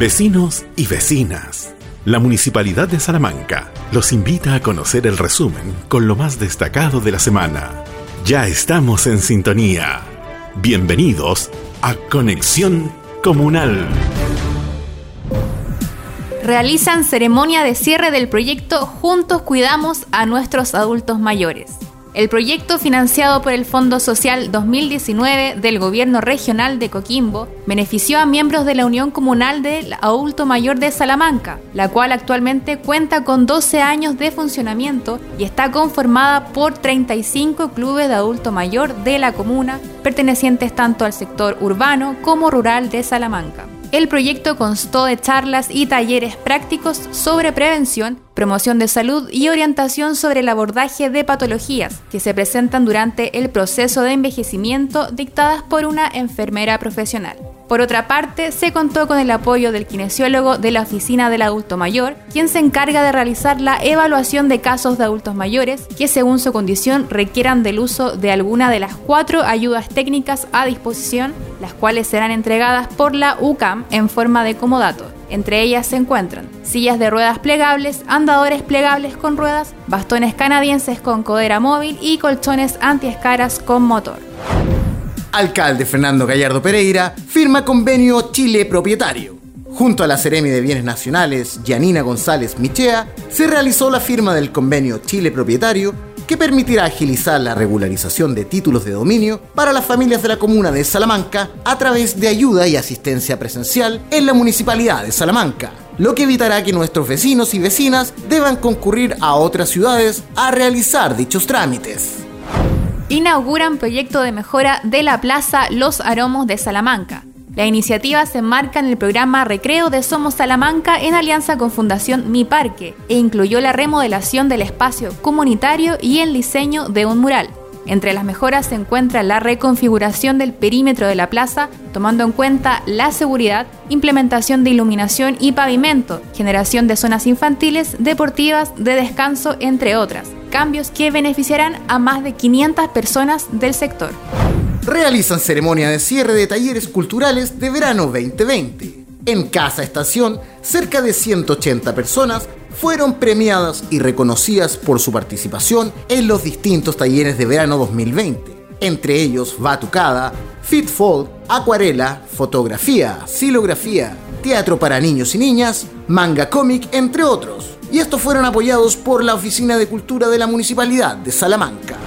Vecinos y vecinas, la Municipalidad de Salamanca los invita a conocer el resumen con lo más destacado de la semana. Ya estamos en sintonía. Bienvenidos a Conexión Comunal. Realizan ceremonia de cierre del proyecto Juntos Cuidamos a nuestros adultos mayores. El proyecto financiado por el Fondo Social 2019 del Gobierno Regional de Coquimbo benefició a miembros de la Unión Comunal del Adulto Mayor de Salamanca, la cual actualmente cuenta con 12 años de funcionamiento y está conformada por 35 clubes de adulto mayor de la comuna, pertenecientes tanto al sector urbano como rural de Salamanca. El proyecto constó de charlas y talleres prácticos sobre prevención, promoción de salud y orientación sobre el abordaje de patologías que se presentan durante el proceso de envejecimiento dictadas por una enfermera profesional. Por otra parte, se contó con el apoyo del kinesiólogo de la Oficina del Adulto Mayor, quien se encarga de realizar la evaluación de casos de adultos mayores que según su condición requieran del uso de alguna de las cuatro ayudas técnicas a disposición, las cuales serán entregadas por la UCAM en forma de comodato. Entre ellas se encuentran sillas de ruedas plegables, andadores plegables con ruedas, bastones canadienses con codera móvil y colchones antiescaras con motor. Alcalde Fernando Gallardo Pereira firma convenio Chile Propietario. Junto a la Seremi de Bienes Nacionales, Yanina González Michea, se realizó la firma del convenio Chile Propietario que permitirá agilizar la regularización de títulos de dominio para las familias de la comuna de Salamanca a través de ayuda y asistencia presencial en la municipalidad de Salamanca, lo que evitará que nuestros vecinos y vecinas deban concurrir a otras ciudades a realizar dichos trámites inauguran proyecto de mejora de la Plaza Los Aromos de Salamanca. La iniciativa se enmarca en el programa Recreo de Somos Salamanca en alianza con Fundación Mi Parque e incluyó la remodelación del espacio comunitario y el diseño de un mural. Entre las mejoras se encuentra la reconfiguración del perímetro de la plaza, tomando en cuenta la seguridad, implementación de iluminación y pavimento, generación de zonas infantiles, deportivas, de descanso, entre otras cambios que beneficiarán a más de 500 personas del sector. Realizan ceremonia de cierre de talleres culturales de verano 2020. En Casa Estación, cerca de 180 personas fueron premiadas y reconocidas por su participación en los distintos talleres de verano 2020. Entre ellos Batucada, Fitfold, Acuarela, Fotografía, Silografía, Teatro para niños y niñas, Manga Cómic, entre otros y estos fueron apoyados por la Oficina de Cultura de la Municipalidad de Salamanca.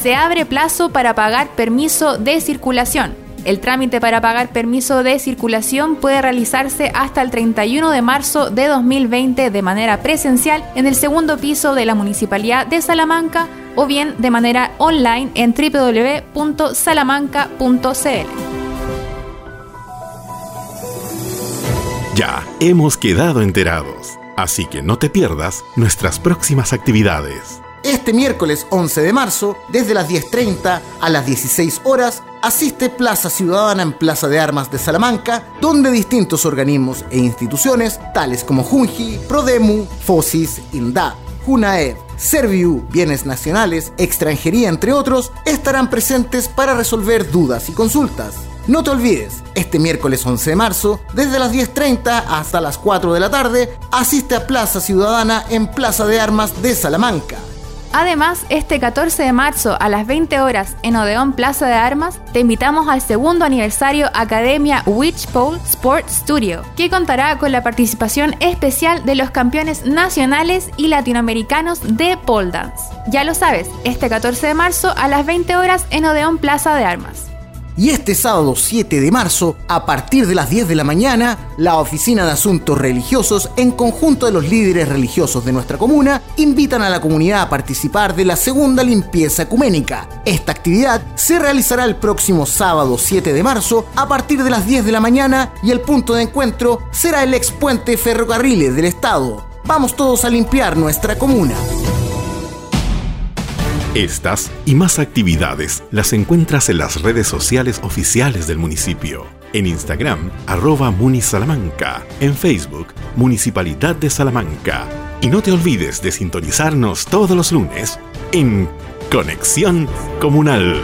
Se abre plazo para pagar permiso de circulación. El trámite para pagar permiso de circulación puede realizarse hasta el 31 de marzo de 2020 de manera presencial en el segundo piso de la Municipalidad de Salamanca o bien de manera online en www.salamanca.cl. Ya hemos quedado enterados. Así que no te pierdas nuestras próximas actividades. Este miércoles 11 de marzo, desde las 10.30 a las 16 horas, asiste Plaza Ciudadana en Plaza de Armas de Salamanca, donde distintos organismos e instituciones, tales como Junji, Prodemu, FOSIS, INDA, JUNAED, Serviu, Bienes Nacionales, Extranjería, entre otros, estarán presentes para resolver dudas y consultas. No te olvides, este miércoles 11 de marzo, desde las 10.30 hasta las 4 de la tarde, asiste a Plaza Ciudadana en Plaza de Armas de Salamanca. Además, este 14 de marzo a las 20 horas en Odeón Plaza de Armas, te invitamos al segundo aniversario Academia Witchpole Sport Studio, que contará con la participación especial de los campeones nacionales y latinoamericanos de pole dance. Ya lo sabes, este 14 de marzo a las 20 horas en Odeón Plaza de Armas. Y este sábado 7 de marzo, a partir de las 10 de la mañana, la Oficina de Asuntos Religiosos, en conjunto de los líderes religiosos de nuestra comuna, invitan a la comunidad a participar de la segunda limpieza ecuménica. Esta actividad se realizará el próximo sábado 7 de marzo, a partir de las 10 de la mañana, y el punto de encuentro será el expuente ferrocarriles del Estado. Vamos todos a limpiar nuestra comuna. Estas y más actividades las encuentras en las redes sociales oficiales del municipio. En Instagram, arroba Munisalamanca. En Facebook, Municipalidad de Salamanca. Y no te olvides de sintonizarnos todos los lunes en Conexión Comunal.